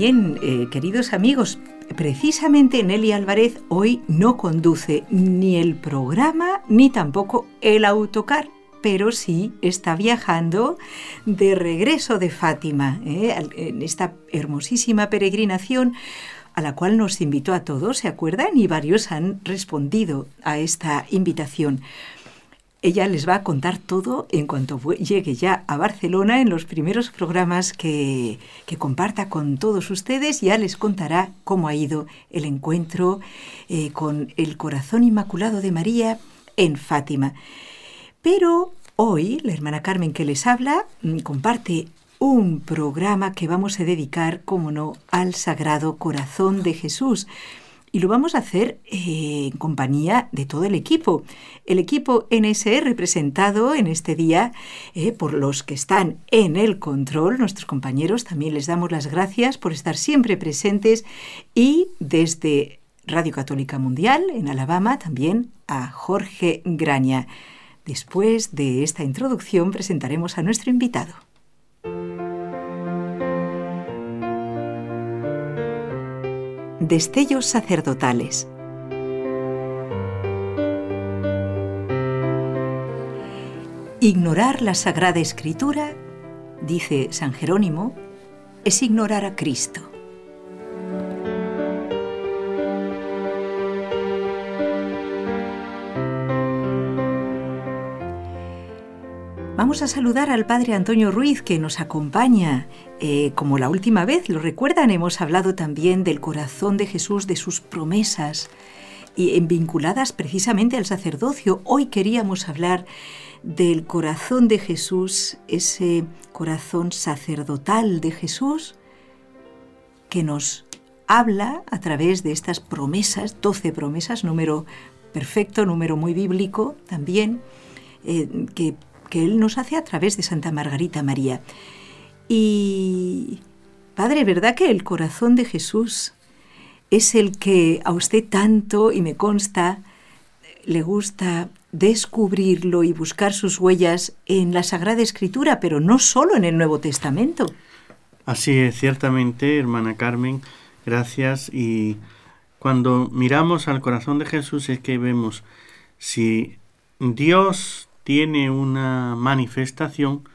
Bien, eh, queridos amigos, precisamente Nelly Álvarez hoy no conduce ni el programa ni tampoco el autocar, pero sí está viajando de regreso de Fátima, eh, en esta hermosísima peregrinación a la cual nos invitó a todos, ¿se acuerdan? Y varios han respondido a esta invitación. Ella les va a contar todo en cuanto llegue ya a Barcelona en los primeros programas que, comparta con todos ustedes. Ya les contará cómo ha ido el encuentro eh, con el corazón inmaculado de María en Fátima. Pero hoy la hermana Carmen que les habla mm, comparte un programa que vamos a dedicar, como no, al Sagrado Corazón de Jesús y lo vamos a hacer eh, en compañía de todo el equipo. El equipo NSE representado en este día eh, por los que están en el control, nuestros compañeros, también les damos las gracias por estar siempre presentes y desde Radio Católica Mundial en Alabama también a Jorge Graña. Después de esta introducción presentaremos a nuestro invitado. Destellos sacerdotales. Ignorar la Sagrada Escritura, dice San Jerónimo, es ignorar a Cristo. Vamos a saludar al Padre Antonio Ruiz que nos acompaña. Eh, como la última vez, ¿lo recuerdan? Hemos hablado también del corazón de Jesús, de sus promesas, y vinculadas precisamente al sacerdocio. Hoy queríamos hablar del corazón de Jesús, ese corazón sacerdotal de Jesús, que nos habla a través de estas promesas, doce promesas, número perfecto, número muy bíblico también, eh, que que Él nos hace a través de Santa Margarita María. Y, Padre, ¿verdad que el corazón de Jesús es el que a usted tanto, y me consta, le gusta descubrirlo y buscar sus huellas en la Sagrada Escritura, pero no solo en el Nuevo Testamento? Así es, ciertamente, hermana Carmen, gracias. Y cuando miramos al corazón de Jesús es que vemos si Dios tiene una manifestación,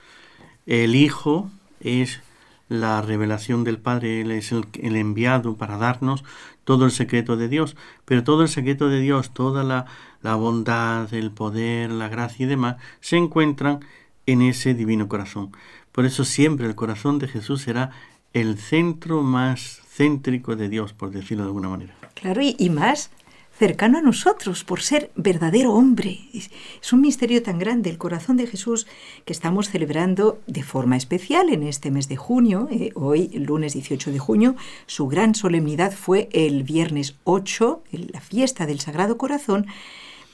el Hijo es la revelación del Padre, Él es el, enviado para darnos todo el secreto de Dios, pero todo el secreto de Dios, toda la, la bondad, el poder, la gracia y demás, se encuentran en ese divino corazón. Por eso siempre el corazón de Jesús será el centro más céntrico de Dios, por decirlo de alguna manera. Claro, y, más cercano a nosotros por ser verdadero hombre. Es un misterio tan grande el corazón de Jesús que estamos celebrando de forma especial en este mes de junio, eh, hoy, lunes 18 de junio. Su gran solemnidad fue el viernes 8, la fiesta del Sagrado Corazón.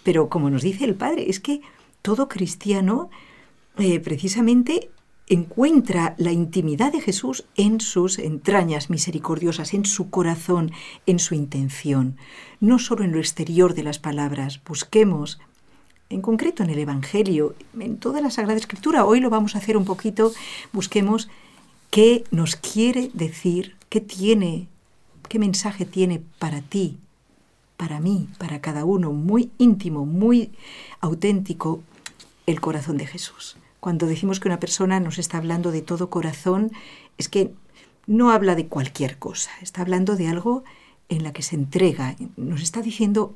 Pero como nos dice el Padre, es que todo cristiano eh, precisamente encuentra la intimidad de Jesús en sus entrañas misericordiosas, en su corazón, en su intención, no solo en lo exterior de las palabras. Busquemos, en concreto en el Evangelio, en toda la Sagrada Escritura, hoy lo vamos a hacer un poquito, busquemos qué nos quiere decir, qué tiene, qué mensaje tiene para ti, para mí, para cada uno, muy íntimo, muy auténtico, el corazón de Jesús. Cuando decimos que una persona nos está hablando de todo corazón, es que no habla de cualquier cosa, está hablando de algo en la que se entrega, nos está diciendo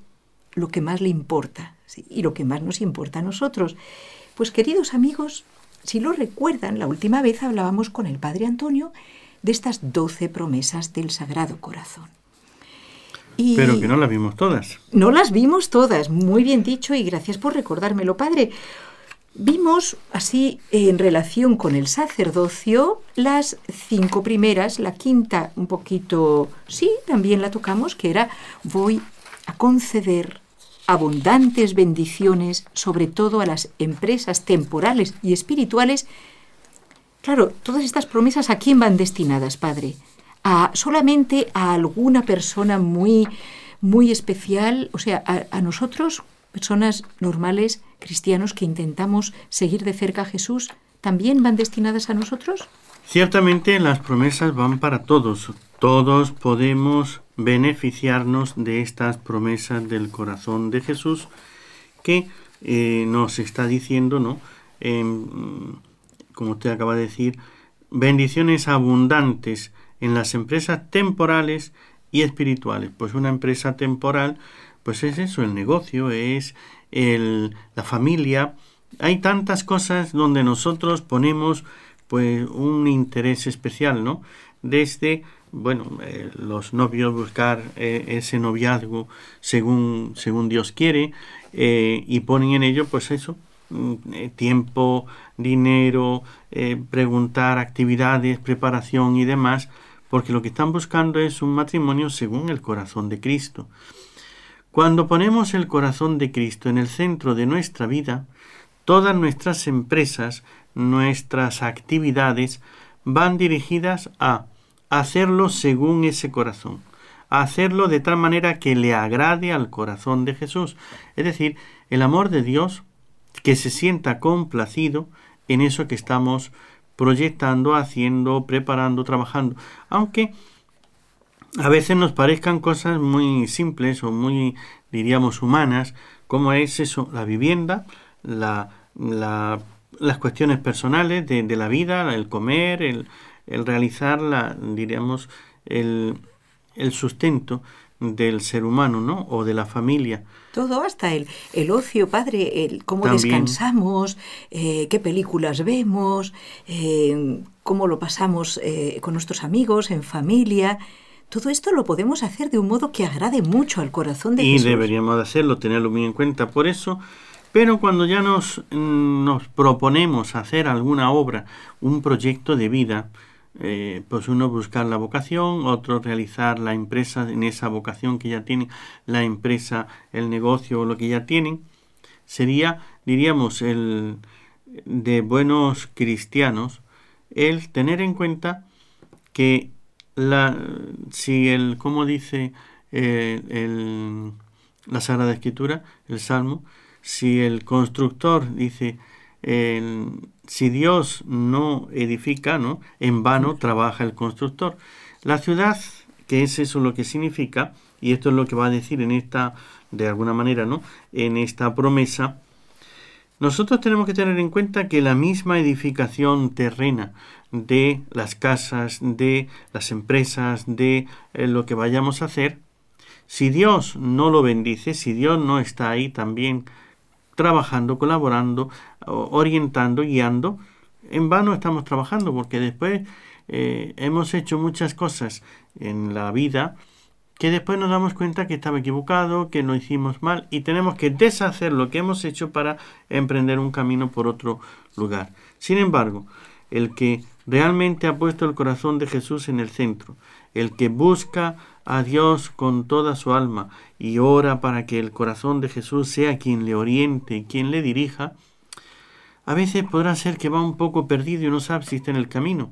lo que más le importa y lo que más nos importa a nosotros. Pues queridos amigos, si lo recuerdan, la última vez hablábamos con el Padre Antonio de estas doce promesas del Sagrado Corazón. Pero que no las vimos todas. No las vimos todas, muy bien dicho y gracias por recordármelo, Padre. Vimos así en relación con el sacerdocio las cinco primeras, la quinta un poquito, sí, también la tocamos, que era voy a conceder abundantes bendiciones, sobre todo a las empresas temporales y espirituales. Claro, todas estas promesas a quién van destinadas, Padre? A solamente a alguna persona muy muy especial, o sea, a, a nosotros personas normales, cristianos que intentamos seguir de cerca a Jesús, también van destinadas a nosotros? Ciertamente las promesas van para todos. Todos podemos beneficiarnos de estas promesas del corazón de Jesús que eh, nos está diciendo, ¿no? como usted acaba de decir, bendiciones abundantes en las empresas temporales y espirituales. Pues una empresa temporal pues es eso, el negocio, es el, la familia. Hay tantas cosas donde nosotros ponemos pues un interés especial, ¿no? Desde, bueno, eh, los novios buscar eh, ese noviazgo según, según Dios quiere eh, y ponen en ello pues eso, mm, tiempo, dinero, preguntar actividades, preparación y demás, porque lo que están buscando es un matrimonio según el corazón de Cristo. Cuando ponemos el corazón de Cristo en el centro de nuestra vida, todas nuestras empresas, nuestras actividades van dirigidas a hacerlo según ese corazón, a hacerlo de tal manera que le agrade al corazón de Jesús, es decir, el amor de Dios que se sienta complacido en eso que estamos proyectando, haciendo, preparando, trabajando, aunque a veces nos parezcan cosas muy simples o muy, diríamos, humanas, como es eso, la vivienda, la, las cuestiones personales de, la vida, el comer, el, realizar, la, diríamos, el, sustento del ser humano, ¿no? O de la familia. Todo, hasta el, el ocio, padre, el cómo descansamos, eh, qué películas vemos, eh, cómo lo pasamos eh, con nuestros amigos, en familia. Todo esto lo podemos hacer de un modo que agrade mucho al corazón de y Jesús. Y deberíamos hacerlo, tenerlo muy en cuenta por eso. Pero cuando ya nos, nos proponemos hacer alguna obra, un proyecto de vida, eh, pues uno buscar la vocación, otro realizar la empresa en esa vocación que ya tiene la empresa, el negocio o lo que ya tienen, sería, diríamos, el de buenos cristianos, el tener en cuenta que la, si el, como dice eh, el, la Sagrada Escritura, el Salmo, si el constructor dice, si Dios no edifica, ¿no? en vano trabaja el constructor. La ciudad, que es eso lo que significa, y esto es lo que va a decir en esta, de alguna manera, ¿no? en esta promesa, nosotros tenemos que tener en cuenta que la misma edificación terrena de las casas, de las empresas, de eh, lo que vayamos a hacer, si Dios no lo bendice, si Dios no está ahí también trabajando, colaborando, orientando, guiando, en vano estamos trabajando porque después eh, hemos hecho muchas cosas en la vida que después nos damos cuenta que estaba equivocado, que lo hicimos mal y tenemos que deshacer lo que hemos hecho para emprender un camino por otro lugar. Sin embargo, el que realmente ha puesto el corazón de Jesús en el centro, el que busca a Dios con toda su alma y ora para que el corazón de Jesús sea quien le oriente y quien le dirija, a veces podrá ser que va un poco perdido y no sabe si está en el camino,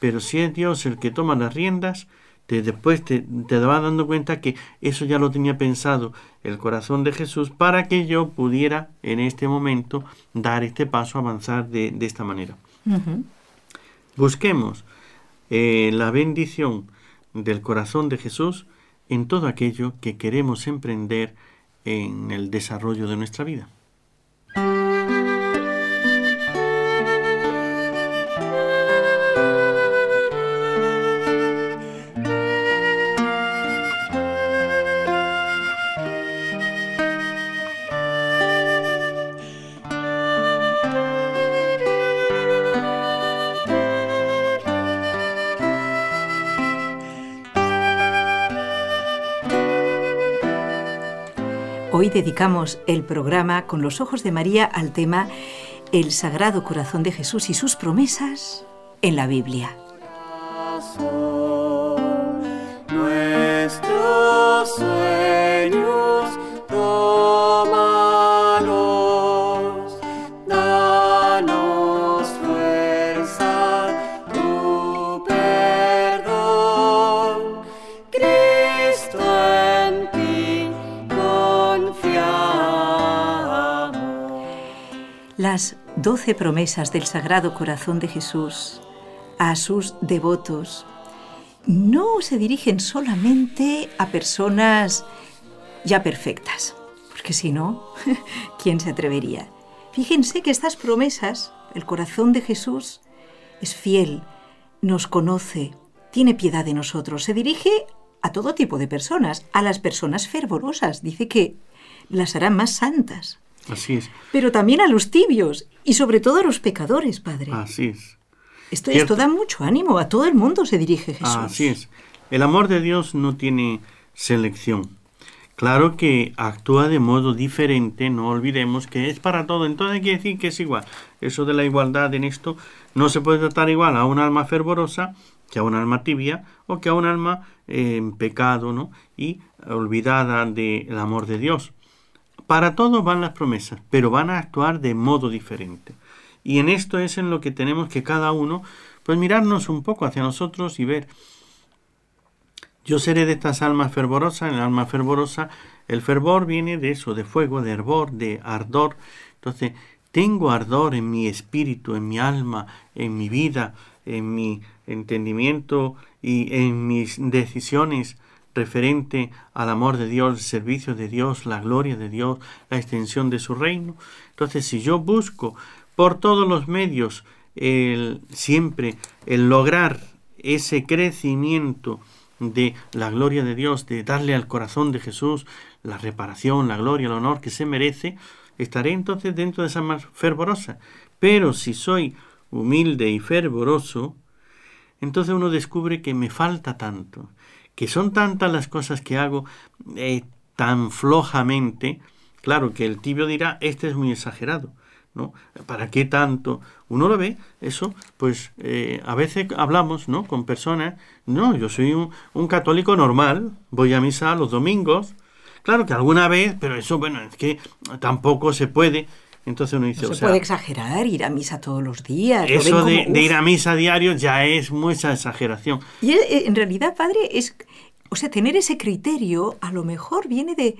pero si es Dios el que toma las riendas, después te, te vas dando cuenta que eso ya lo tenía pensado el corazón de Jesús para que yo pudiera en este momento dar este paso, avanzar de, esta manera. Busquemos eh, la bendición del corazón de Jesús en todo aquello que queremos emprender en el desarrollo de nuestra vida. Dedicamos el programa con los ojos de María al tema el Sagrado Corazón de Jesús y sus promesas en la Biblia. Doce promesas del Sagrado Corazón de Jesús a sus devotos no se dirigen solamente a personas ya perfectas, porque si no, ¿quién se atrevería? Fíjense que estas promesas, el corazón de Jesús, es fiel, nos conoce, tiene piedad de nosotros, se dirige a todo tipo de personas, a las personas fervorosas, dice que las hará más santas. Así es. Pero también a los tibios y sobre todo a los pecadores, Padre. Así es. Esto, esto da mucho ánimo, a todo el mundo se dirige Jesús. Así es. El amor de Dios no tiene selección. Claro que actúa de modo diferente, no olvidemos que es para todo, entonces hay que decir que es igual. Eso de la igualdad en esto no se puede tratar igual a un alma fervorosa que a un alma tibia o que a un alma eh, en pecado ¿no? y olvidada del amor de Dios. Para todos van las promesas, pero van a actuar de modo diferente. Y en esto es en lo que tenemos que cada uno, pues mirarnos un poco hacia nosotros y ver. Yo seré de estas almas fervorosas, el alma fervorosa, el fervor viene de eso, de fuego, de hervor, de ardor. Entonces, tengo ardor en mi espíritu, en mi alma, en mi vida, en mi entendimiento y en mis decisiones referente al amor de Dios, el servicio de Dios, la gloria de Dios, la extensión de su reino. Entonces, si yo busco por todos los medios el, siempre el lograr ese crecimiento de la gloria de Dios, de darle al corazón de Jesús la reparación, la gloria, el honor que se merece, estaré entonces dentro de esa más fervorosa. Pero si soy humilde y fervoroso, entonces uno descubre que me falta tanto, que son tantas las cosas que hago eh, tan flojamente, claro que el tibio dirá, este es muy exagerado, ¿no? ¿Para qué tanto? Uno lo ve, eso, pues eh, a veces hablamos, ¿no? Con personas, no, yo soy un, un, católico normal, voy a misa los domingos, claro que alguna vez, pero eso, bueno, es que tampoco se puede, entonces uno dice, no se puede exagerar, ir a misa todos los días. Eso de, de, ir a misa diario ya es mucha exageración. Y eh, en realidad, padre, es, o sea, tener ese criterio a lo mejor viene de,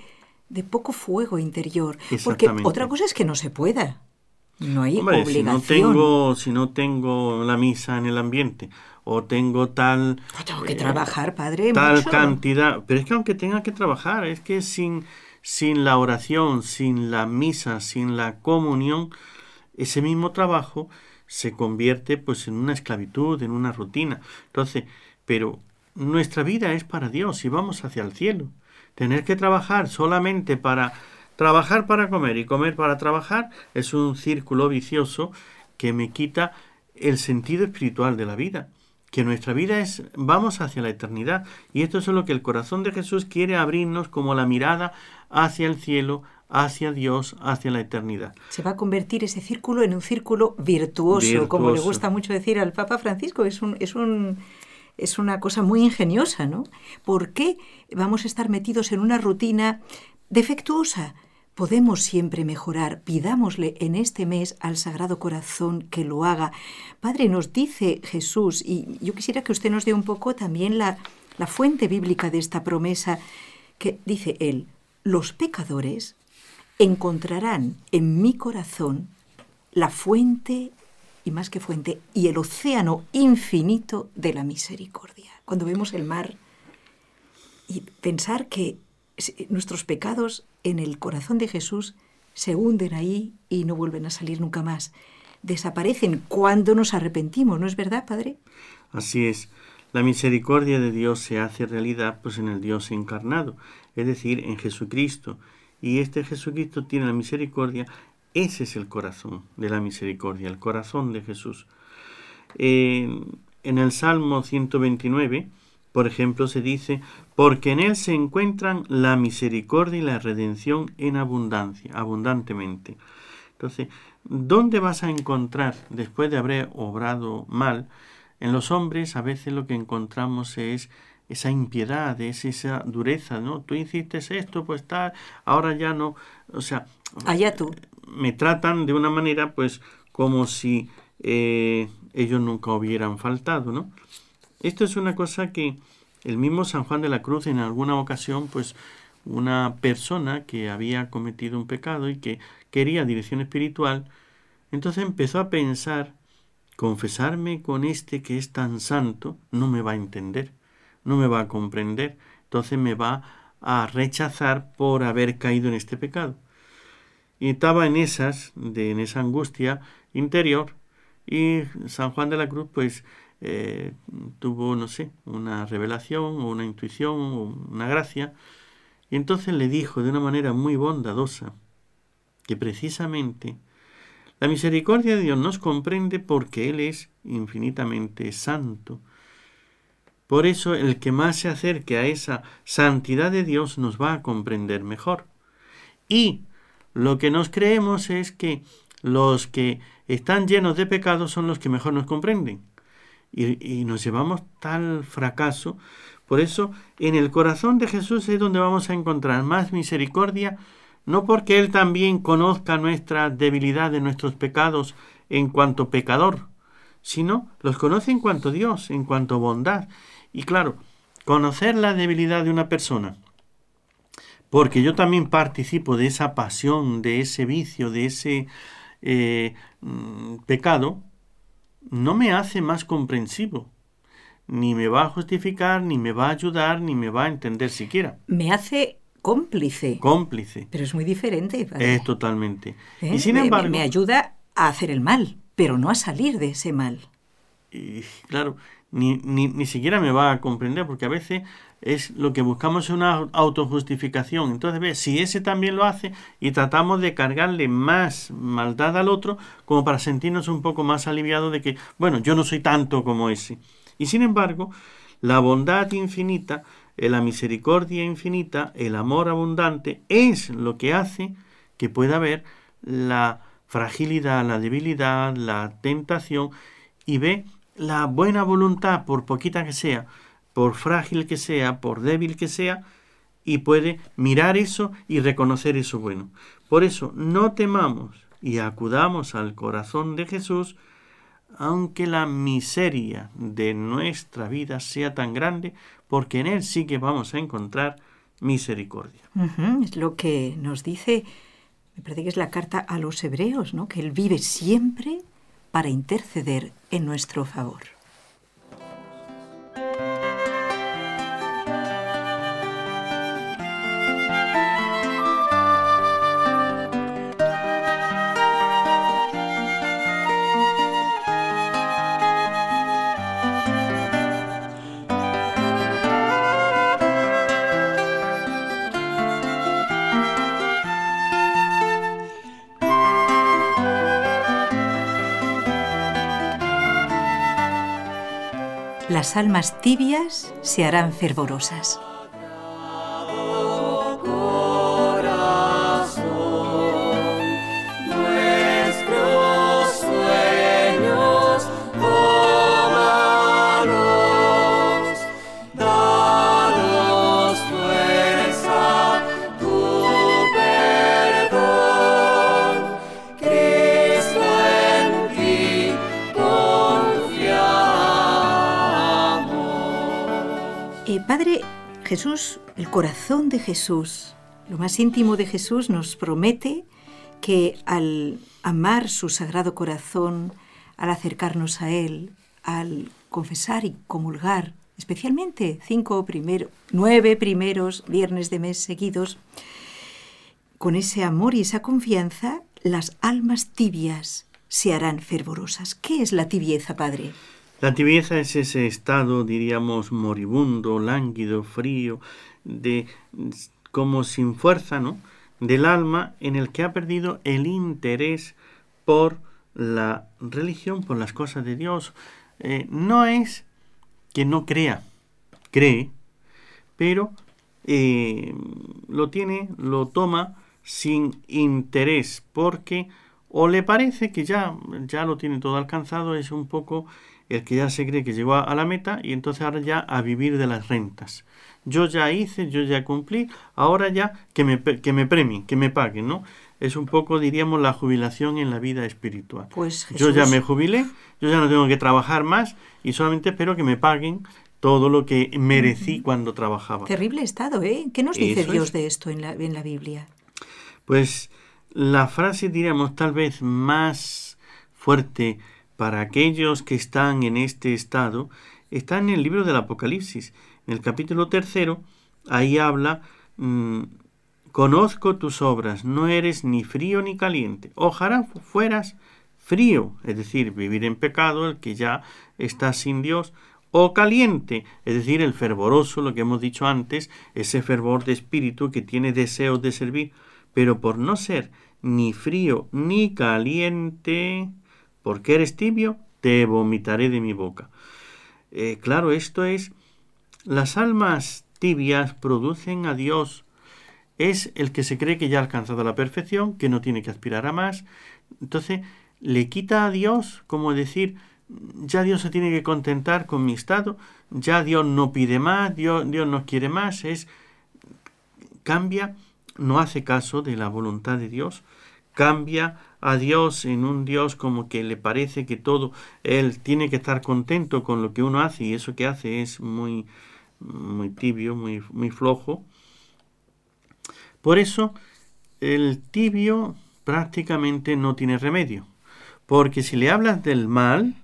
de poco fuego interior. Porque otra cosa es que no se pueda. No hay Hombre, Si no, tengo, si no tengo la misa en el ambiente o tengo tal... tengo que eh, trabajar, padre. Tal cantidad. Pero es que aunque tenga que trabajar, es que sin sin la oración, sin la misa, sin la comunión, ese mismo trabajo se convierte pues en una esclavitud, en una rutina. Entonces, pero nuestra vida es para Dios y vamos hacia el cielo. Tener que trabajar solamente para trabajar para comer y comer para trabajar es un círculo vicioso que me quita el sentido espiritual de la vida que nuestra vida es, vamos hacia la eternidad. Y esto es lo que el corazón de Jesús quiere abrirnos como la mirada hacia el cielo, hacia Dios, hacia la eternidad. Se va a convertir ese círculo en un círculo virtuoso, como le gusta mucho decir al Papa Francisco. Es un, es un, es una cosa muy ingeniosa, ¿no? ¿Por qué vamos a estar metidos en una rutina defectuosa? podemos siempre mejorar. Pidámosle en este mes al Sagrado Corazón que lo haga. Padre, nos dice Jesús, y yo quisiera que usted nos dé un poco también la, la fuente bíblica de esta promesa, que dice él, los pecadores encontrarán en mi corazón la fuente, y más que fuente, y el océano infinito de la misericordia. Cuando vemos el mar y pensar que nuestros pecados en el corazón de Jesús se hunden ahí y no vuelven a salir nunca más. Desaparecen cuando nos arrepentimos, ¿no es verdad, Padre? Así es. La misericordia de Dios se hace realidad pues en el Dios encarnado, es decir, en Jesucristo. Y este Jesucristo tiene la misericordia, ese es el corazón de la misericordia, el corazón de Jesús. en el Salmo 129, por ejemplo, se dice, porque en Él se encuentran la misericordia y la redención en abundancia, abundantemente. Entonces, ¿dónde vas a encontrar, después de haber obrado mal, en los hombres a veces lo que encontramos es esa impiedad, es esa dureza, ¿no? Tú hiciste esto, pues tal, ahora ya no, o sea... Allá tú. Me tratan de una manera, pues, como si eh, ellos nunca hubieran faltado, ¿no? Esto es una cosa que el mismo San Juan de la Cruz en alguna ocasión, pues, una persona que había cometido un pecado y que quería dirección espiritual, entonces empezó a pensar, confesarme con este que es tan santo, no me va a entender no me va a comprender, entonces me va a rechazar por haber caído en este pecado. Y estaba en esas, de, en esa angustia interior, y San Juan de la Cruz, pues, eh, tuvo, no sé, una revelación o una intuición o una gracia, y entonces le dijo de una manera muy bondadosa que precisamente la misericordia de Dios nos comprende porque Él es infinitamente santo, por eso el que más se acerque a esa santidad de Dios nos va a comprender mejor. Y lo que nos creemos es que los que están llenos de pecados son los que mejor nos comprenden. Y, nos llevamos tal fracaso. Por eso en el corazón de Jesús es donde vamos a encontrar más misericordia, no porque Él también conozca nuestra debilidad de nuestros pecados en cuanto pecador, sino los conoce en cuanto Dios, en cuanto bondad. Y claro, conocer la debilidad de una persona, porque yo también participo de esa pasión, de ese vicio, de ese eh, mm, pecado, no me hace más comprensivo. Ni me va a justificar, ni me va a ayudar, ni me va a entender siquiera. Me hace cómplice. Cómplice. Pero es muy diferente. Es totalmente. ¿Eh? Y sin embargo... Me, ayuda a hacer el mal, pero no a salir de ese mal. Y claro, ni, ni, ni siquiera me va a comprender, porque a veces es lo que buscamos es una autojustificación. Entonces, ve, si ese también lo hace y tratamos de cargarle más maldad al otro, como para sentirnos un poco más aliviados de que, bueno, yo no soy tanto como ese. Y sin embargo, la bondad infinita, eh, la misericordia infinita, el amor abundante, es lo que hace que pueda haber la fragilidad, la debilidad, la tentación, y ve la buena voluntad, por poquita que sea, por frágil que sea, por débil que sea, y puede mirar eso y reconocer eso bueno. Por eso, no temamos y acudamos al corazón de Jesús, aunque la miseria de nuestra vida sea tan grande, porque en Él sí que vamos a encontrar misericordia. Es lo que nos dice, me parece que es la carta a los hebreos, ¿no? que Él vive siempre para interceder en nuestro favor. Las almas tibias se harán fervorosas. Padre, Jesús, el corazón de Jesús, lo más íntimo de Jesús nos promete que al amar su sagrado corazón, al acercarnos a Él, al confesar y comulgar, especialmente cinco primeros, nueve primeros viernes de mes seguidos, con ese amor y esa confianza, las almas tibias se harán fervorosas. ¿Qué es la tibieza, Padre? La tibieza es ese estado, diríamos, moribundo, lánguido, frío, de como sin fuerza, ¿no? del alma en el que ha perdido el interés por la religión, por las cosas de Dios. Eh, no es que no crea, cree, pero eh, lo tiene, lo toma sin interés, porque o le parece que ya, ya lo tiene todo alcanzado, es un poco el que ya se cree que llegó a, la meta y entonces ahora ya a vivir de las rentas. Yo ya hice, yo ya cumplí, ahora ya que me, que me premien, que me paguen, ¿no? Es un poco, diríamos, la jubilación en la vida espiritual. Pues Yo ya me jubilé, yo ya no tengo que trabajar más y solamente espero que me paguen todo lo que merecí cuando trabajaba. Terrible estado, ¿eh? ¿Qué nos dice Dios de esto en la, en la Biblia? Pues la frase, diríamos, tal vez más fuerte para aquellos que están en este estado está en el libro del Apocalipsis. En el capítulo tercero, ahí habla, mm, conozco tus obras, no eres ni frío ni caliente. Ojalá fueras frío, es decir, vivir en pecado, el que ya está sin Dios, o caliente, es decir, el fervoroso, lo que hemos dicho antes, ese fervor de espíritu que tiene deseos de servir, pero por no ser ni frío ni caliente, porque eres tibio, te vomitaré de mi boca. Eh, claro, esto es, las almas tibias producen a Dios, es el que se cree que ya ha alcanzado la perfección, que no tiene que aspirar a más, entonces le quita a Dios, como decir, ya Dios se tiene que contentar con mi estado, ya Dios no pide más, Dios, Dios no quiere más, es cambia, no hace caso de la voluntad de Dios, cambia a Dios en un Dios como que le parece que todo, Él tiene que estar contento con lo que uno hace y eso que hace es muy, muy tibio, muy, muy flojo. Por eso el tibio prácticamente no tiene remedio, porque si le hablas del mal,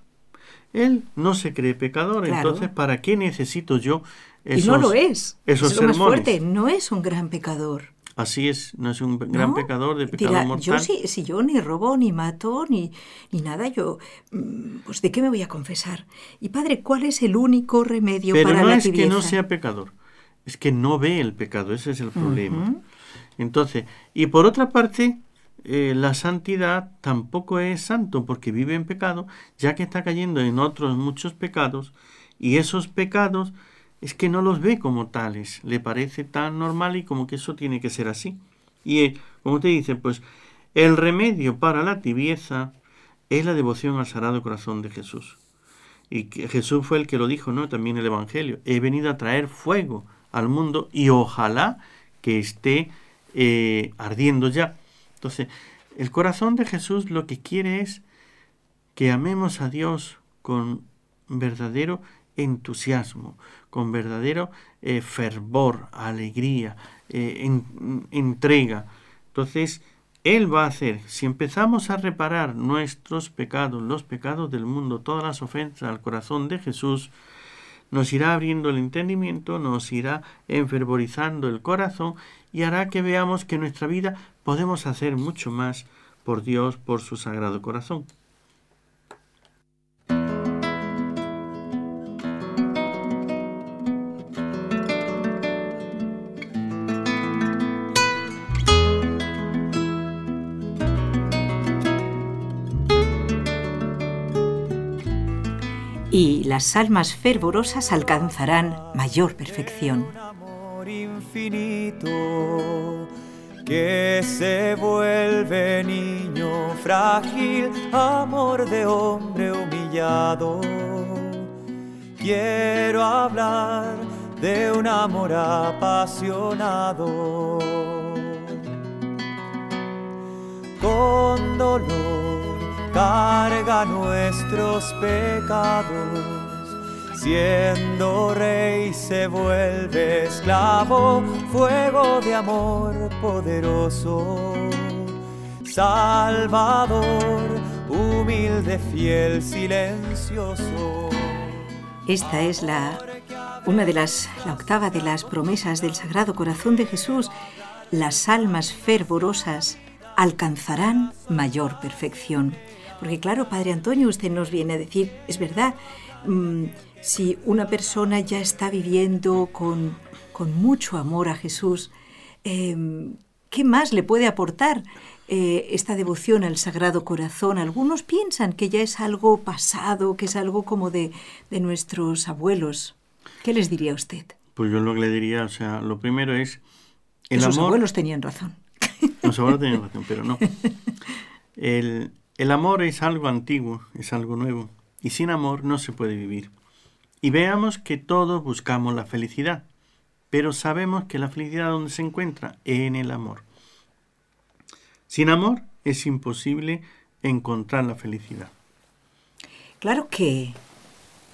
él no se cree pecador, entonces ¿para qué necesito yo esos, y no lo es. Esos es lo más fuerte, no es un gran pecador. Así es, no es un gran pecador de pecado mortal. Yo si, si, yo ni robo, ni mato, ni, ni nada, yo, mm, pues ¿de qué me voy a confesar? Y padre, ¿cuál es el único remedio para no la es que no sea pecador, es que no ve el pecado, ese es el problema. Entonces, y por otra parte, eh, la santidad tampoco es santo porque vive en pecado, ya que está cayendo en otros muchos pecados, y esos pecados es que no los ve como tales, le parece tan normal y como que eso tiene que ser así. Y eh, como te dice, pues el remedio para la tibieza es la devoción al Sagrado Corazón de Jesús. Y que Jesús fue el que lo dijo, ¿no? También el Evangelio. He venido a traer fuego al mundo y ojalá que esté eh, ardiendo ya. Entonces, el corazón de Jesús lo que quiere es que amemos a Dios con verdadero entusiasmo, con verdadero eh, fervor, alegría, eh, entrega. Entonces, Él va a hacer, si empezamos a reparar nuestros pecados, los pecados del mundo, todas las ofensas al corazón de Jesús, nos irá abriendo el entendimiento, nos irá enfervorizando el corazón y hará que veamos que en nuestra vida podemos hacer mucho más por Dios, por su sagrado corazón. Y las almas fervorosas alcanzarán mayor perfección. infinito que se vuelve niño frágil, amor de hombre humillado. Quiero hablar de un amor apasionado. Con dolor carga nuestros pecados. Siendo rey se vuelve esclavo, fuego de amor poderoso. Salvador, humilde, fiel, silencioso. Esta es la una de las la octava de las promesas del Sagrado Corazón de Jesús. Las almas fervorosas alcanzarán mayor perfección. Porque claro, Padre Antonio, usted nos viene a decir, es verdad, mm, si una persona ya está viviendo con, mucho amor a Jesús, em, ¿qué más le puede aportar eh, esta devoción al Sagrado Corazón? Algunos piensan que ya es algo pasado, que es algo como de, nuestros abuelos. ¿Qué les diría usted? Pues yo lo que le diría, o sea, lo primero es... El Sus abuelos tenían razón. Los abuelos tenían razón, pero no. El, el amor es algo antiguo, es algo nuevo, y sin amor no se puede vivir. Y veamos que todos buscamos la felicidad, pero sabemos que la felicidad donde se encuentra en el amor. Sin amor es imposible encontrar la felicidad. Claro que,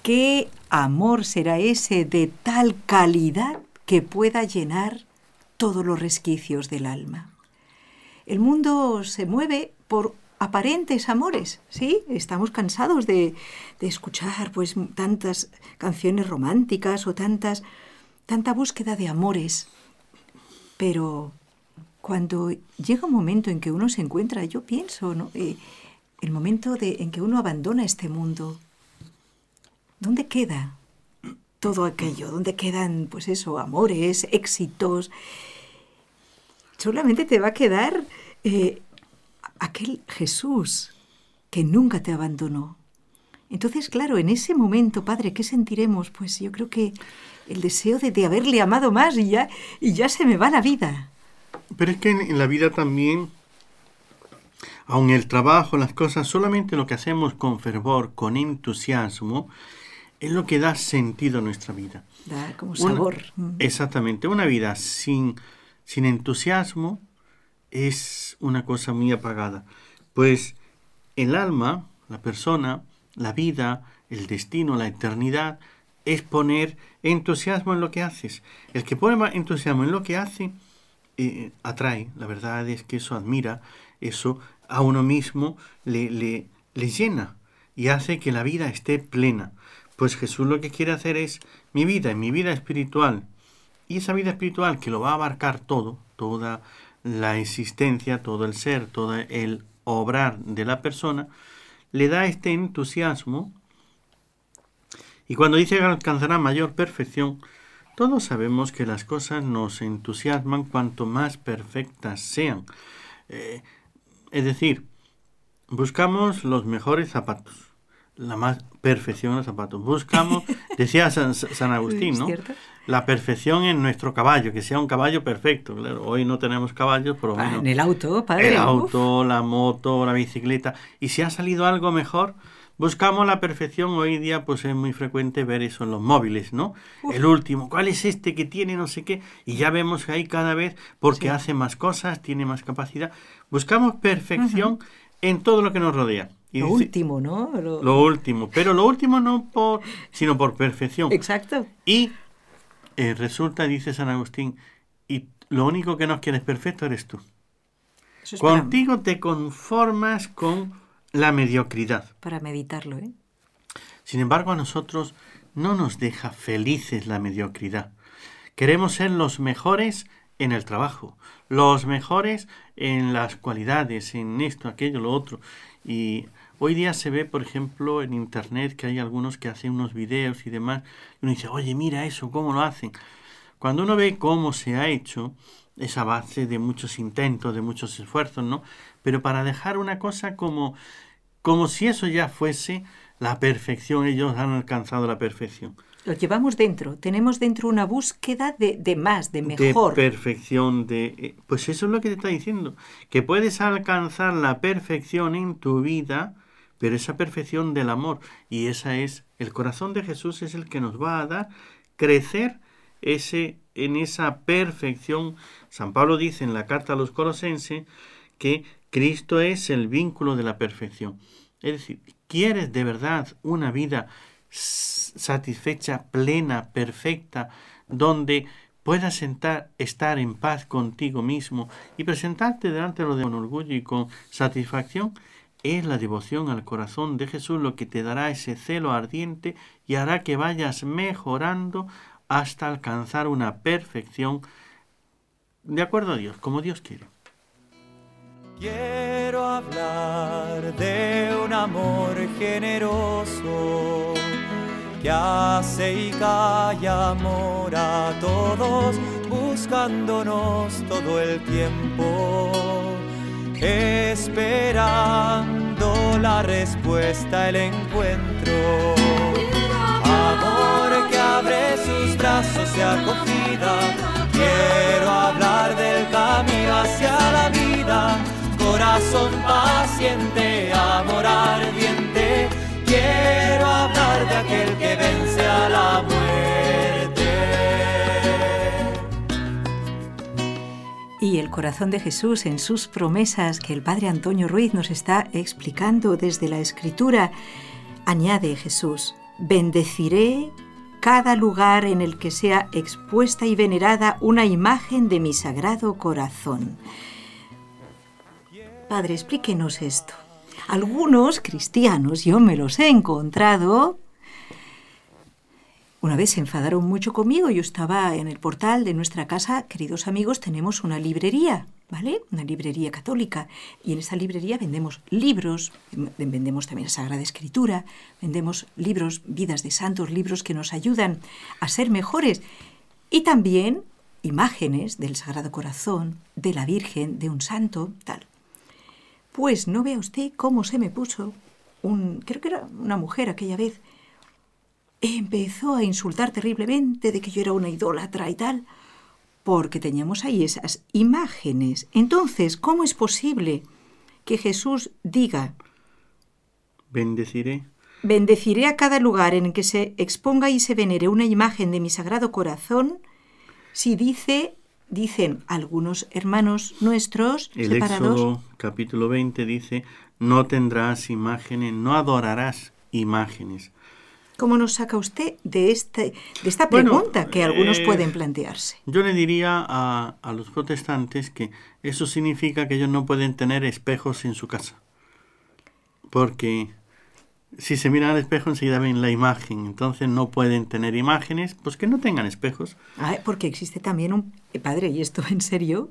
¿qué amor será ese de tal calidad que pueda llenar todos los resquicios del alma? El mundo se mueve por aparentes amores, ¿sí? Estamos cansados de, de, escuchar pues tantas canciones románticas o tantas tanta búsqueda de amores. Pero cuando llega un momento en que uno se encuentra, yo pienso, ¿no? Eh, el momento de, en que uno abandona este mundo, ¿dónde queda todo aquello? ¿Dónde quedan, pues eso, amores, éxitos? Solamente te va a quedar eh, aquel Jesús que nunca te abandonó. Entonces, claro, en ese momento, Padre, ¿qué sentiremos? Pues yo creo que el deseo de, de haberle amado más y ya, y ya se me va la vida. Pero es que en, en la vida también aun el trabajo, las cosas, solamente lo que hacemos con fervor, con entusiasmo, es lo que da sentido a nuestra vida. Da como sabor. Una, exactamente. Una vida sin, sin entusiasmo es una cosa muy apagada. Pues el alma, la persona, la vida, el destino, la eternidad, es poner entusiasmo en lo que haces. El que pone entusiasmo en lo que hace, eh, atrae. La verdad es que eso admira, eso a uno mismo le, le, le llena y hace que la vida esté plena. Pues Jesús lo que quiere hacer es mi vida, mi vida espiritual. Y esa vida espiritual que lo va a abarcar todo, toda la existencia, todo el ser, todo el obrar de la persona, le da este entusiasmo. Y cuando dice que alcanzará mayor perfección, todos sabemos que las cosas nos entusiasman cuanto más perfectas sean. Eh, es decir, buscamos los mejores zapatos, la más perfección en los zapatos. Buscamos, decía San, San Agustín, ¿no? La perfección en nuestro caballo, que sea un caballo perfecto. Claro, hoy no tenemos caballos, pero bueno. Ah, en el auto, padre. El auto, la moto, la bicicleta. Y si ha salido algo mejor, buscamos la perfección. Hoy día, pues es muy frecuente ver eso en los móviles, ¿no? Uf. El último, ¿cuál es este que tiene no sé qué? Y ya vemos que hay cada vez, porque sí. hace más cosas, tiene más capacidad. Buscamos perfección uh -huh. en todo lo que nos rodea. Y lo dice, último, ¿no? Lo... lo... último, pero lo último no por, sino por perfección. Exacto. Y eh, resulta, dice San Agustín, y lo único que nos quieres perfecto eres tú. Contigo te conformas con la mediocridad. Para meditarlo, ¿eh? Sin embargo, a nosotros no nos deja felices la mediocridad. Queremos ser los mejores en el trabajo, los mejores en las cualidades, en esto, aquello, lo otro. Y hoy día se ve, por ejemplo, en internet que hay algunos que hacen unos videos y demás. Y uno dice, oye, mira eso, ¿cómo lo hacen? Cuando uno ve cómo se ha hecho, esa base de muchos intentos, de muchos esfuerzos, ¿no? Pero para dejar una cosa como, como si eso ya fuese la perfección, ellos han alcanzado la perfección. Lo llevamos dentro, tenemos dentro una búsqueda de, de más, de mejor. De perfección, de... eh, Pues eso es lo que te está diciendo, que puedes alcanzar la perfección en tu vida, pero esa perfección del amor, y esa es, el corazón de Jesús es el que nos va a dar crecer ese, en esa perfección. San Pablo dice en la carta a los colosenses que Cristo es el vínculo de la perfección. Es decir, ¿quieres de verdad una vida satisfecha, plena, perfecta, donde puedas sentar, estar en paz contigo mismo y presentarte delante de lo de un orgullo y con satisfacción, es la devoción al corazón de Jesús lo que te dará ese celo ardiente y hará que vayas mejorando hasta alcanzar una perfección de acuerdo a Dios, como Dios quiere. Quiero hablar de un amor generoso que hace y calla amor a todos, buscándonos todo el tiempo, esperando la respuesta, el encuentro. Amor que abre sus brazos de acogida, quiero hablar del camino hacia la vida corazón paciente, amor ardiente, quiero hablar de aquel que vence a la muerte. Y el corazón de Jesús en sus promesas que el Padre Antonio Ruiz nos está explicando desde la Escritura, añade Jesús, bendeciré cada lugar en el que sea expuesta y venerada una imagen de mi sagrado corazón. Padre, explíquenos esto. Algunos cristianos, yo me los he encontrado, una vez se enfadaron mucho conmigo, yo estaba en el portal de nuestra casa, queridos amigos, tenemos una librería, ¿vale? Una librería católica. Y en esa librería vendemos libros, vendemos también la Sagrada Escritura, vendemos libros, vidas de santos, libros que nos ayudan a ser mejores. Y también imágenes del Sagrado Corazón, de la Virgen, de un santo, tal. Pues no vea usted cómo se me puso un, creo que era una mujer aquella vez, empezó a insultar terriblemente de que yo era una idólatra y tal, porque teníamos ahí esas imágenes. Entonces, ¿cómo es posible que Jesús diga, Bendeciré. bendeciré a cada lugar en que se exponga y se venere una imagen de mi sagrado corazón, si dice, dicen algunos hermanos nuestros El separados, Éxodo capítulo 20 dice, no tendrás imágenes, no adorarás imágenes. ¿Cómo nos saca usted de, este, de esta Bueno, pregunta que algunos eh, pueden plantearse? Yo le diría a, a los protestantes que eso significa que ellos no pueden tener espejos en su casa. Porque si se miran al espejo enseguida ven la imagen, entonces no pueden tener imágenes, pues que no tengan espejos. Ah, porque existe también un... eh, Padre, y esto en serio,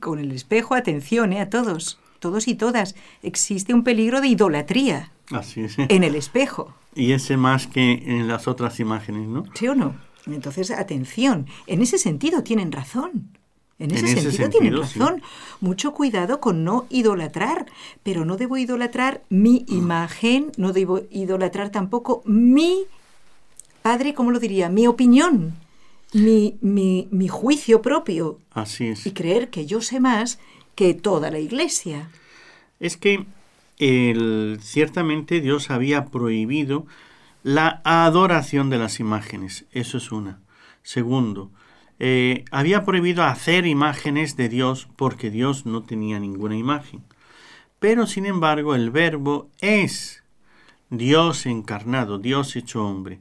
con el espejo, atención, eh, a todos, todos y todas, existe un peligro de idolatría Así es. en el espejo, Y ese más que en las otras imágenes, ¿no? ¿sí o no? Entonces, atención, en ese sentido tienen razón. En ese, En ese sentido, tienen sí. razón. Mucho cuidado con no idolatrar, pero no debo idolatrar mi imagen, no debo idolatrar tampoco mi, padre, ¿cómo lo diría? Mi opinión, mi, mi, mi juicio propio Así es. y creer que yo sé más que toda la iglesia. Es que el- ciertamente Dios había prohibido la adoración de las imágenes. Eso es una. Segundo, eh, había prohibido hacer imágenes de Dios porque Dios no tenía ninguna imagen. Pero sin embargo el verbo es Dios encarnado, Dios hecho hombre.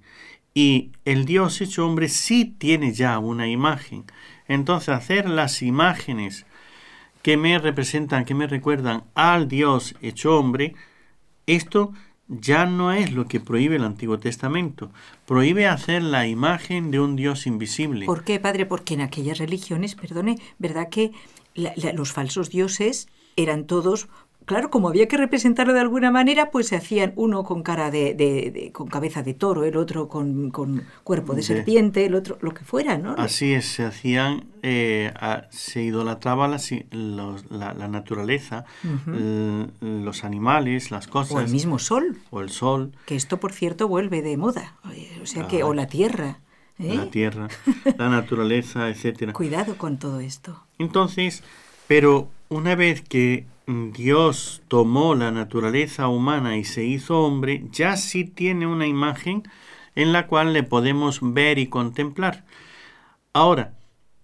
Y el Dios hecho hombre sí tiene ya una imagen. Entonces hacer las imágenes que me representan, que me recuerdan al Dios hecho hombre, esto ya no es lo que prohíbe el Antiguo Testamento. Prohíbe hacer la imagen de un Dios invisible. ¿Por qué, padre? Porque en aquellas religiones, perdone, ¿verdad que los falsos dioses eran todos, claro, como había que representarlo de alguna manera, pues se hacían uno con cara de, de- de- con cabeza de toro, el otro con, con cuerpo de serpiente, el otro lo que fuera, ¿no? Así es, se hacían, eh, a- se idolatraba la, si- los- la- la naturaleza, los animales, las cosas, o el mismo sol, o el sol, que esto, por cierto, vuelve de moda, o sea que, Ah. o la tierra. ¿eh? la tierra, la naturaleza, etcétera. Cuidado con todo esto. Entonces, pero una vez que Dios tomó la naturaleza humana y se hizo hombre, ya sí tiene una imagen en la cual le podemos ver y contemplar. Ahora,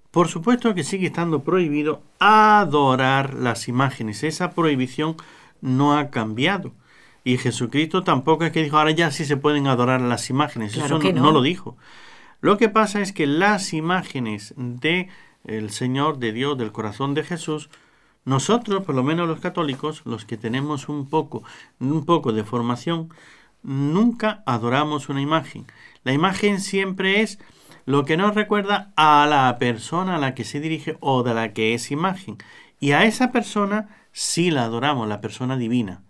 por supuesto que sigue estando prohibido adorar las imágenes. Esa prohibición no ha cambiado. Y Jesucristo tampoco es que dijo, ahora ya sí se pueden adorar las imágenes. Claro Eso que no, no. no lo dijo. Lo que pasa es que las imágenes de el Señor, de Dios, del corazón de Jesús, nosotros, por lo menos los católicos, los que tenemos un poco, un poco de formación, nunca adoramos una imagen. La imagen siempre es lo que nos recuerda a la persona a la que se dirige o de la que es imagen. Y a esa persona sí la adoramos, la persona divina.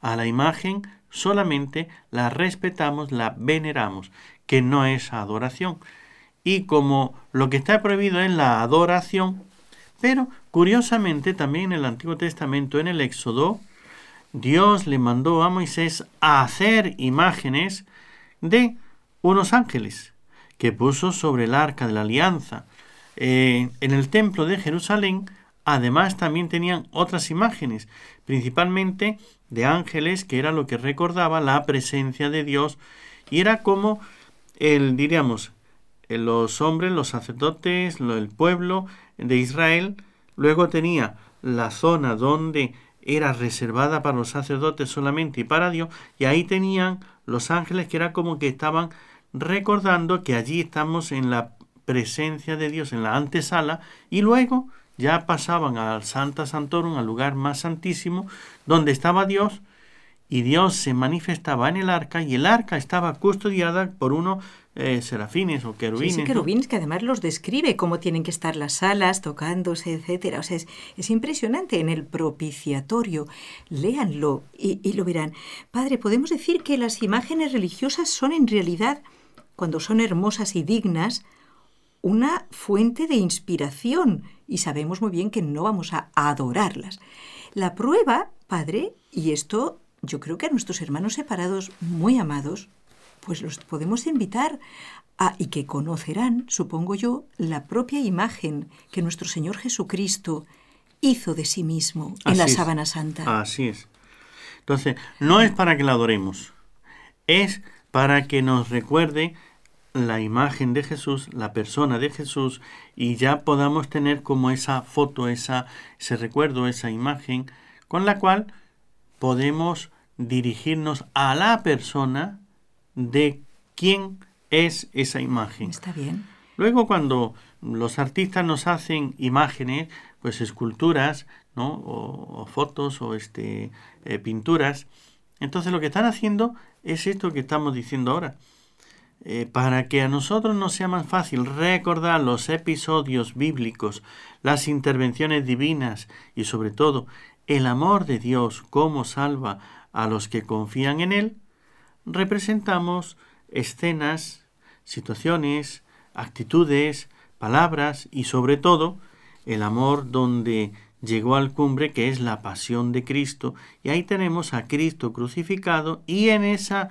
A la imagen solamente la respetamos, la veneramos, que no es adoración. Y como lo que está prohibido es la adoración, pero curiosamente también en el Antiguo Testamento, en el Éxodo, Dios le mandó a Moisés a hacer imágenes de unos ángeles que puso sobre el arca de la alianza. Eh, en el templo de Jerusalén además también tenían otras imágenes, principalmente de ángeles, que era lo que recordaba la presencia de Dios, y era como el, diríamos, los hombres, los sacerdotes, el pueblo de Israel, luego tenía la zona donde era reservada para los sacerdotes solamente y para Dios, y ahí tenían los ángeles que era como que estaban recordando que allí estamos en la presencia de Dios, en la antesala, y luego ya pasaban al Santa Santorum, al lugar más santísimo, donde estaba Dios, y Dios se manifestaba en el arca, y el arca estaba custodiada por unos eh, serafines o querubines. Sí, querubines que además los describe cómo tienen que estar las alas tocándose, etcétera. O sea, es, impresionante en el propiciatorio. Léanlo y, y lo verán. Padre, podemos decir que las imágenes religiosas son en realidad, cuando son hermosas y dignas, una fuente de inspiración y sabemos muy bien que no vamos a adorarlas. La prueba, Padre, y esto yo creo que a nuestros hermanos separados muy amados, pues los podemos invitar a, y que conocerán, supongo yo, la propia imagen que nuestro Señor Jesucristo hizo de sí mismo en la sábana santa. Así es. Entonces, no es para que la adoremos, es para que nos recuerde la imagen de Jesús, la persona de Jesús, y ya podamos tener como esa foto, esa, ese recuerdo, esa imagen, con la cual podemos dirigirnos a la persona de quién es esa imagen. Está bien. Luego cuando los artistas nos hacen imágenes, pues esculturas, ¿no? O, fotos o este, eh, pinturas, entonces lo que están haciendo es esto que estamos diciendo ahora. Eh, para que a nosotros nos sea más fácil recordar los episodios bíblicos, las intervenciones divinas y sobre todo el amor de Dios, cómo salva a los que confían en Él, representamos escenas, situaciones, actitudes, palabras y sobre todo el amor donde llegó al cumbre que es la pasión de Cristo y ahí tenemos a Cristo crucificado y en esa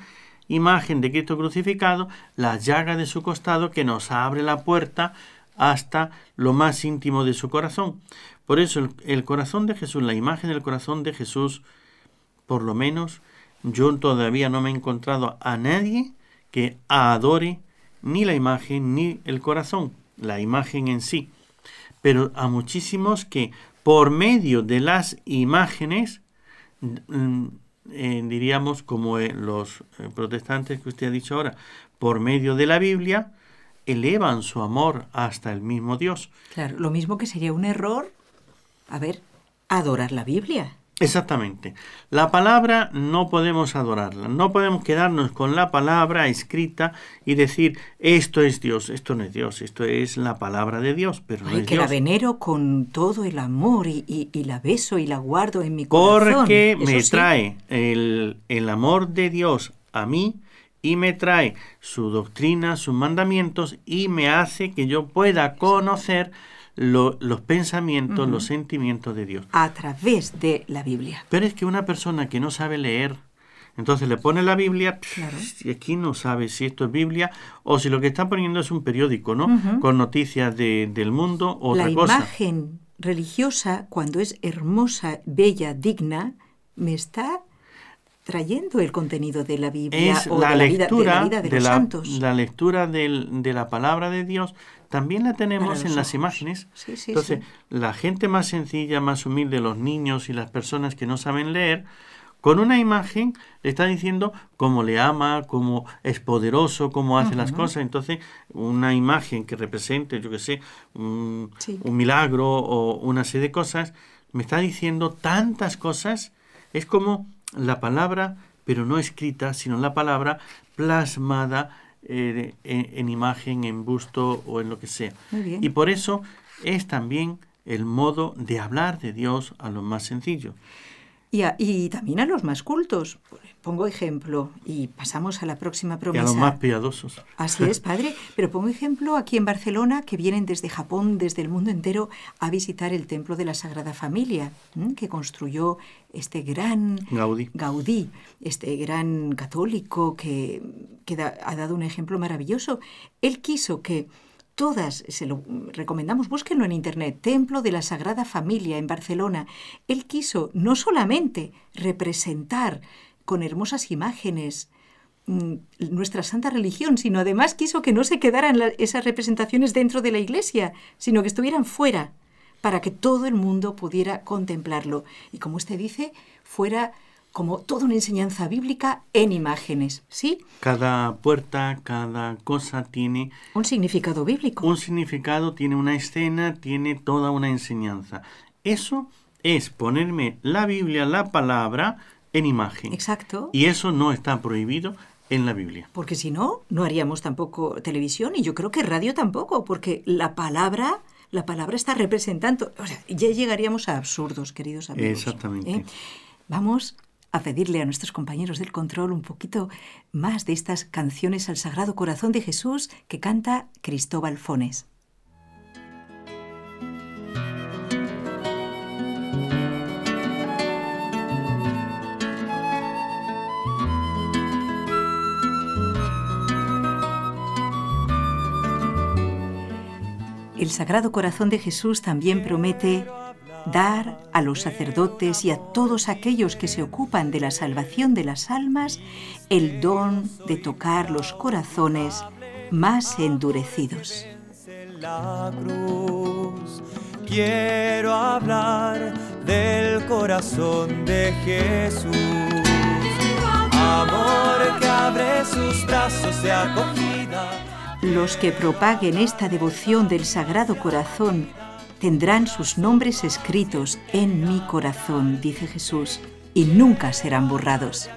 imagen de Cristo crucificado la llaga de su costado que nos abre la puerta hasta lo más íntimo de su corazón. Por eso el, el corazón de Jesús, la imagen del corazón de Jesús por lo menos yo todavía no me he encontrado a nadie que adore ni la imagen ni el corazón, la imagen en sí, pero a muchísimos que por medio de las imágenes, mm, eh, diríamos como eh, los eh, protestantes que usted ha dicho ahora, por medio de la Biblia, elevan su amor hasta el mismo Dios. Claro, lo mismo que sería un error, a ver, adorar la Biblia. Exactamente. La palabra no podemos adorarla, no podemos quedarnos con la palabra escrita y decir esto es Dios, esto no es Dios, esto es la palabra de Dios, pero no es que la venero con todo el amor y, la beso y la guardo en mi corazón. Porque me trae el, el amor de Dios a mí y me trae su doctrina, sus mandamientos y me hace que yo pueda conocer los pensamientos, los sentimientos de Dios. A través de la Biblia. Pero es que una persona que no sabe leer, entonces le pone la Biblia y aquí no sabe si esto es Biblia o si lo que está poniendo es un periódico, ¿no? Con noticias de, del mundo o otra cosa. La imagen religiosa, cuando es hermosa, bella, digna, me está trayendo el contenido de la Biblia o la de, lectura, la vida, de, los santos. La lectura de la palabra de Dios también la tenemos en las imágenes. Entonces, la gente más sencilla, más humilde, los niños y las personas que no saben leer, con una imagen le está diciendo cómo le ama, cómo es poderoso, cómo hace las cosas. Entonces, una imagen que represente, yo qué sé, un, un milagro o una serie de cosas, me está diciendo tantas cosas. Es como la palabra, pero no escrita, sino la palabra plasmada eh, en, imagen, en busto o en lo que sea. Y por eso es también el modo de hablar de Dios a lo más sencillo. Y, también a los más cultos. Pongo ejemplo y pasamos a la próxima promesa. Y a los más piadosos. Así es, padre. Pero pongo ejemplo aquí en Barcelona que vienen desde Japón, desde el mundo entero, a visitar el templo de la Sagrada Familia, que construyó este gran Gaudí, Gaudí este gran católico que, que ha dado un ejemplo maravilloso. Él quiso que todas, se lo recomendamos, búsquenlo en internet, Templo de la Sagrada Familia en Barcelona. Él quiso no solamente representar con hermosas imágenes mm, nuestra santa religión, sino además quiso que no se quedaran esas representaciones dentro de la iglesia, sino que estuvieran fuera, para que todo el mundo pudiera contemplarlo. Y como usted dice, fuera como toda una enseñanza bíblica en imágenes, ¿sí? Cada puerta, cada cosa tiene... Un significado bíblico. Un significado, tiene una escena, tiene toda una enseñanza. Eso es ponerme la Biblia, la palabra, en imagen. Exacto. Y eso no está prohibido en la Biblia. Porque si no, no haríamos tampoco televisión y yo creo que radio tampoco, porque la palabra... La palabra está representando, o sea, ya llegaríamos a absurdos, queridos amigos. Exactamente. ¿eh? Vamos a pedirle a nuestros compañeros del control un poquito más de estas canciones al Sagrado Corazón de Jesús que canta Cristóbal Fones. El Sagrado Corazón de Jesús también promete dar a los sacerdotes y a todos aquellos que se ocupan de la salvación de las almas el don de tocar los corazones más endurecidos. Quiero hablar del corazón de Jesús, amor que abre sus brazos de. Los que propaguen esta devoción del Sagrado Corazón tendrán sus nombres escritos en mi corazón, dice Jesús, y nunca serán borrados.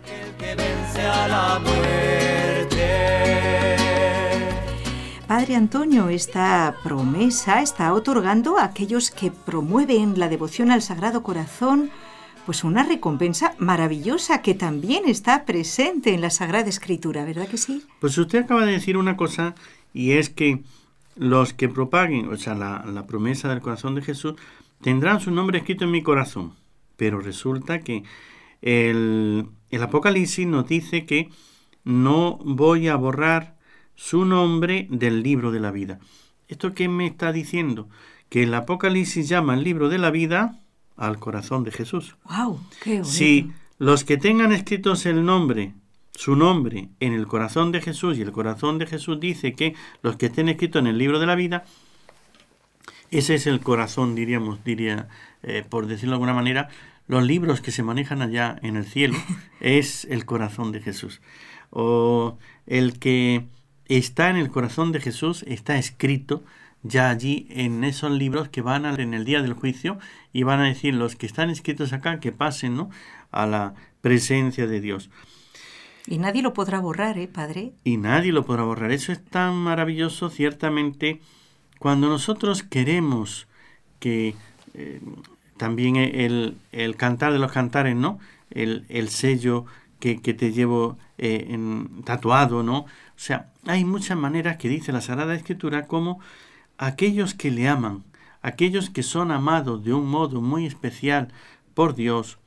Padre Antonio, esta promesa está otorgando a aquellos que promueven la devoción al Sagrado Corazón pues una recompensa maravillosa que también está presente en la Sagrada Escritura, ¿verdad que sí? Pues usted acaba de decir una cosa y es que los que propaguen, o sea, la, promesa del corazón de Jesús, tendrán su nombre escrito en mi corazón. Pero resulta que el, el Apocalipsis nos dice que no voy a borrar su nombre del libro de la vida. ¿Esto qué me está diciendo? Que el Apocalipsis llama el libro de la vida al corazón de Jesús. ¡Wow! ¡Qué Si los que tengan escritos el nombre su nombre en el corazón de Jesús y el corazón de Jesús dice que los que estén escritos en el libro de la vida, ese es el corazón, diríamos, diría, eh, por decirlo de alguna manera, los libros que se manejan allá en el cielo es el corazón de Jesús. O el que está en el corazón de Jesús está escrito ya allí en esos libros que van a, en el día del juicio y van a decir los que están escritos acá que pasen ¿no? a la presencia de Dios. Y nadie lo podrá borrar, ¿eh, Padre? Y nadie lo podrá borrar. Eso es tan maravilloso, ciertamente, cuando nosotros queremos que eh, también el, el, cantar de los cantares, ¿no? El, el sello que, que, te llevo eh, en, tatuado, ¿no? O sea, hay muchas maneras que dice la Sagrada Escritura como aquellos que le aman, aquellos que son amados de un modo muy especial por Dios,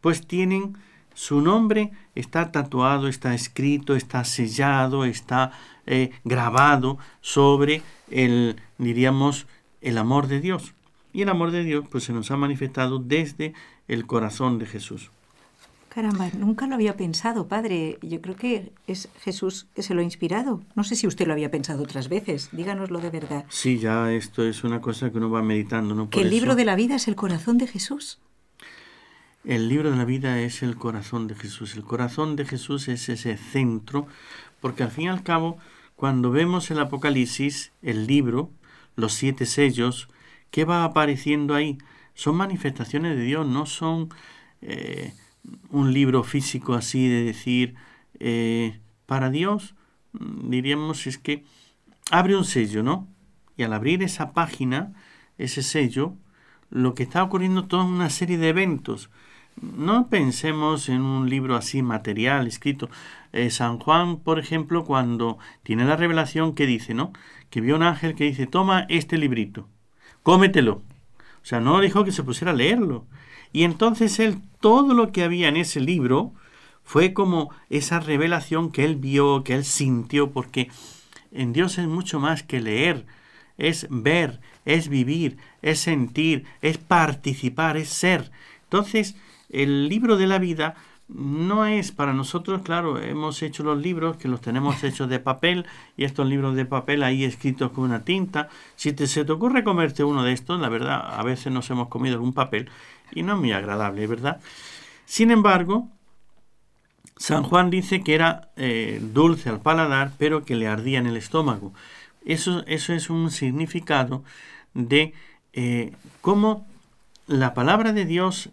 pues tienen su nombre está tatuado, está escrito, está sellado, está eh, grabado sobre el, diríamos, el amor de Dios. Y el amor de Dios pues se nos ha manifestado desde el corazón de Jesús. Caramba, nunca lo había pensado, padre. Yo creo que es Jesús que se lo ha inspirado. No sé si usted lo había pensado otras veces. Díganoslo de verdad. Sí, ya esto es una cosa que uno va meditando. ¿no? que el libro de la vida es el corazón de Jesús. El libro de la vida es el corazón de Jesús. El corazón de Jesús es ese centro, porque al fin y al cabo, cuando vemos el Apocalipsis, el libro, los siete sellos, ¿qué va apareciendo ahí? Son manifestaciones de Dios, no son eh, un libro físico así de decir, eh, para Dios, mm, diríamos, es que abre un sello, ¿no? Y al abrir esa página, ese sello, lo que está ocurriendo toda una serie de eventos no pensemos en un libro así material, escrito. Eh, San Juan, por ejemplo, cuando tiene la revelación que dice, ¿no? Que vio un ángel que dice, toma este librito, cómetelo. O sea, no dijo que se pusiera a leerlo. Y entonces él, todo lo que había en ese libro, fue como esa revelación que él vio, que él sintió, porque en Dios es mucho más que leer es ver, es vivir, es sentir, es participar, es ser. Entonces, el libro de la vida no es para nosotros, claro, hemos hecho los libros que los tenemos hechos de papel y estos libros de papel ahí escritos con una tinta. Si te, se te ocurre comerte uno de estos, la verdad, a veces nos hemos comido algún papel y no es muy agradable, ¿verdad? Sin embargo, San Juan dice que era eh, dulce al paladar, pero que le ardía en el estómago. Eso, eso es un significado de eh, cómo la palabra de Dios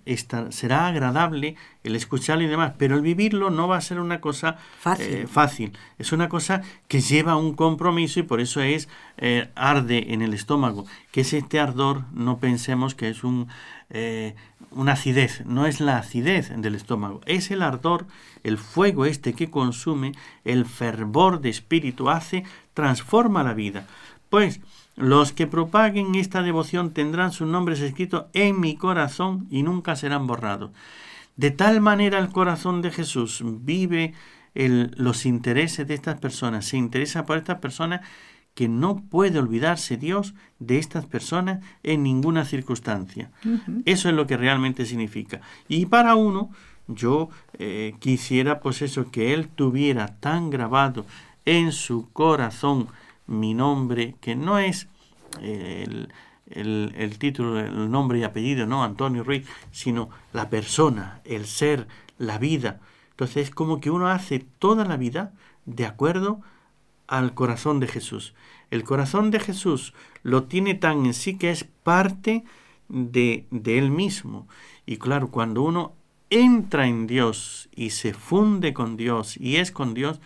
será agradable el escucharlo y demás, pero el vivirlo no va a ser una cosa eh, fácil. Es una cosa que lleva un compromiso y por eso es eh, arde en el estómago. Que es este ardor, no pensemos que es un, eh, una acidez, no es la acidez del estómago, es el ardor, el fuego este que consume, el fervor de espíritu hace, transforma la vida. Pues los que propaguen esta devoción tendrán sus nombres escritos en mi corazón y nunca serán borrados. De tal manera el corazón de Jesús vive los intereses de estas personas, se interesa por estas personas que no puede olvidarse Dios de estas personas en ninguna circunstancia. Eso es lo que realmente significa. Y para uno, yo eh, quisiera pues eso, que Él tuviera tan grabado en su corazón mi nombre, que no es el, el, título, el nombre y apellido, no Antonio Ruiz, sino la persona, el ser, la vida. Entonces es como que uno hace toda la vida de acuerdo al corazón de Jesús. El corazón de Jesús lo tiene tan en sí que es parte de, de él mismo. Y claro, cuando uno entra en Dios y se funde con Dios y es con Dios,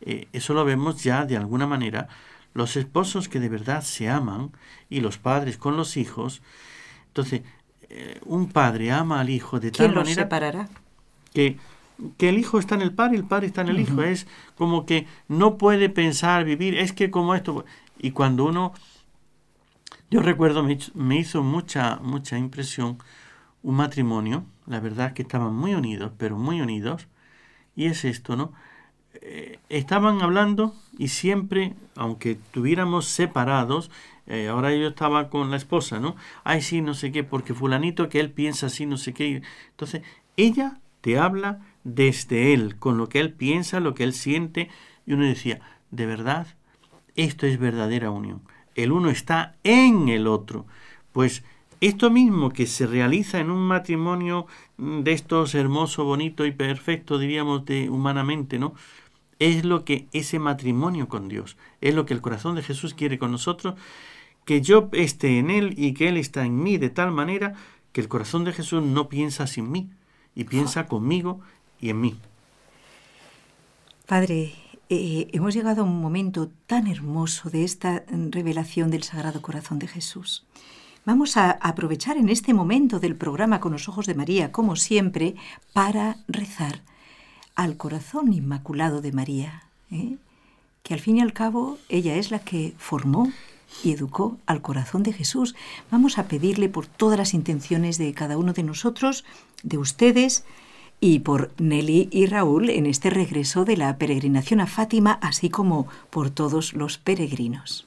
eh, eso lo vemos ya de alguna manera los esposos que de verdad se aman y los padres con los hijos. Entonces, eh, un padre ama al hijo de tal manera separará? que que el hijo está en el padre y el padre está en el hijo. Es como que no puede pensar, vivir, es que como esto. Y cuando uno, yo recuerdo, me, me hizo mucha, mucha impresión un matrimonio, la verdad que estaban muy unidos, pero muy unidos, y es esto, ¿no? Eh, estaban hablando y siempre, aunque tuviéramos separados, eh, ahora yo estaba con la esposa, ¿no? Ay, sí, no sé qué, porque fulanito que él piensa así, no sé qué. Entonces, ella te habla desde él, con lo que él piensa, lo que él siente, y uno decía, de verdad, esto es verdadera unión. El uno está en el otro. Pues esto mismo que se realiza en un matrimonio de estos hermoso, bonito y perfecto, diríamos, de humanamente, ¿no? Es lo que ese matrimonio con Dios, es lo que el corazón de Jesús quiere con nosotros, que yo esté en Él y que Él está en mí de tal manera que el corazón de Jesús no piensa sin mí y piensa conmigo y en mí. Padre, eh, hemos llegado a un momento tan hermoso de esta revelación del Sagrado Corazón de Jesús. Vamos a aprovechar en este momento del programa con los ojos de María, como siempre, para rezar al corazón inmaculado de María, ¿eh? que al fin y al cabo ella es la que formó y educó al corazón de Jesús. Vamos a pedirle por todas las intenciones de cada uno de nosotros, de ustedes, y por Nelly y Raúl en este regreso de la peregrinación a Fátima, así como por todos los peregrinos.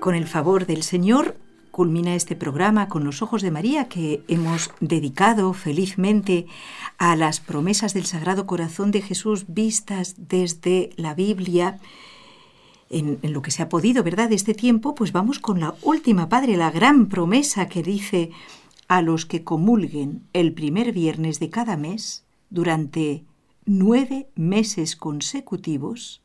Con el favor del Señor culmina este programa con los ojos de María que hemos dedicado felizmente a las promesas del Sagrado Corazón de Jesús vistas desde la Biblia. En, lo que se ha podido, ¿verdad?, de este tiempo, pues vamos con la última, Padre, la gran promesa que dice a los que comulguen el primer viernes de cada mes durante nueve meses consecutivos,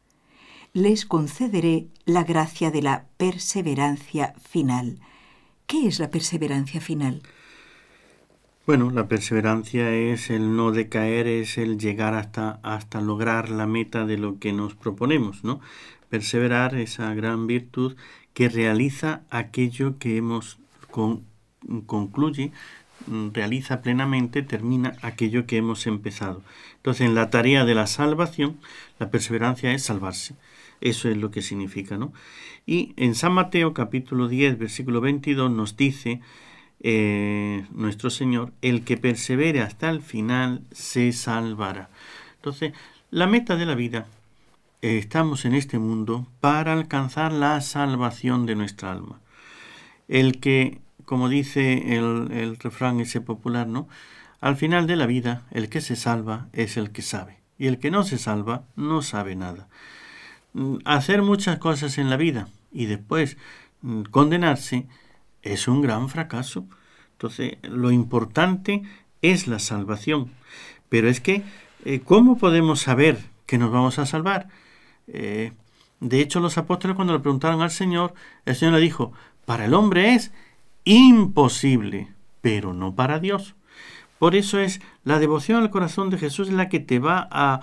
les concederé la gracia de la perseverancia final. ¿Qué es la perseverancia final? Bueno, la perseverancia es el no decaer, es el llegar hasta, hasta lograr la meta de lo que nos proponemos, ¿no? Perseverar, esa gran virtud que realiza aquello que hemos con, concluye, realiza plenamente, termina aquello que hemos empezado. Entonces, en la tarea de la salvación, la perseverancia es salvarse. Eso es lo que significa, ¿no? Y en San Mateo capítulo 10, versículo 22 nos dice eh, nuestro Señor, el que persevere hasta el final se salvará. Entonces, la meta de la vida, eh, estamos en este mundo para alcanzar la salvación de nuestra alma. El que, como dice el, el refrán ese popular, ¿no? Al final de la vida, el que se salva es el que sabe, y el que no se salva no sabe nada. Mm, hacer muchas cosas en la vida y después mm, condenarse es un gran fracaso. Entonces, lo importante es la salvación. Pero es que, eh, ¿cómo podemos saber que nos vamos a salvar? Eh, de hecho, los apóstoles cuando le preguntaron al Señor, el Señor le dijo, para el hombre es imposible, pero no para Dios. Por eso es la devoción al corazón de Jesús la que te va a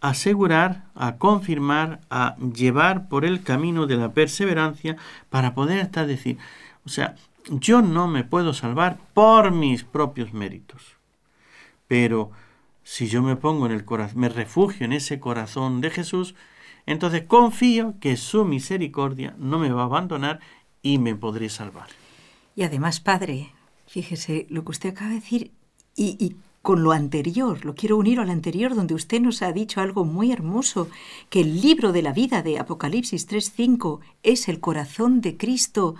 asegurar, a confirmar, a llevar por el camino de la perseverancia para poder estar decir, o sea, yo no me puedo salvar por mis propios méritos. Pero si yo me pongo en el corazón, me refugio en ese corazón de Jesús, entonces confío que su misericordia no me va a abandonar y me podré salvar. Y además, Padre, fíjese lo que usted acaba de decir y, y con lo anterior, lo quiero unir al anterior, donde usted nos ha dicho algo muy hermoso, que el libro de la vida de Apocalipsis 3.5 es el corazón de Cristo.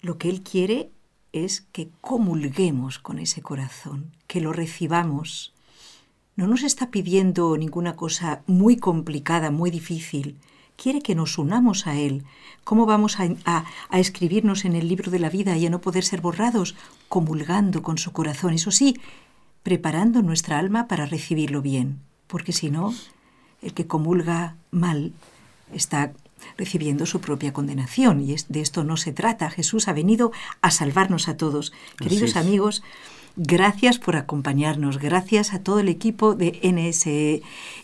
Lo que Él quiere es que comulguemos con ese corazón, que lo recibamos. No nos está pidiendo ninguna cosa muy complicada, muy difícil. Quiere que nos unamos a Él. ¿Cómo vamos a, a, a escribirnos en el libro de la vida y a no poder ser borrados? Comulgando con su corazón. Eso sí, preparando nuestra alma para recibirlo bien, porque si no, el que comulga mal está recibiendo su propia condenación y de esto no se trata. Jesús ha venido a salvarnos a todos. Queridos amigos, gracias por acompañarnos, gracias a todo el equipo de NSE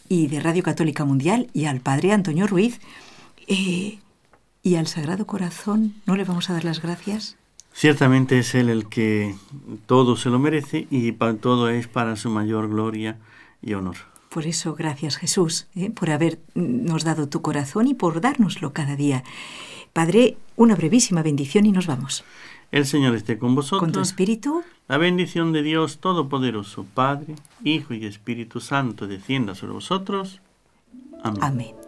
y de Radio Católica Mundial y al Padre Antonio Ruiz eh, y al Sagrado Corazón. ¿No le vamos a dar las gracias? Ciertamente es Él el que todo se lo merece y para todo es para su mayor gloria y honor. Por eso, gracias Jesús, ¿eh? por habernos dado tu corazón y por dárnoslo cada día. Padre, una brevísima bendición y nos vamos. El Señor esté con vosotros. Con tu espíritu. La bendición de Dios Todopoderoso, Padre, Hijo y Espíritu Santo, descienda sobre vosotros. Amén. Amén.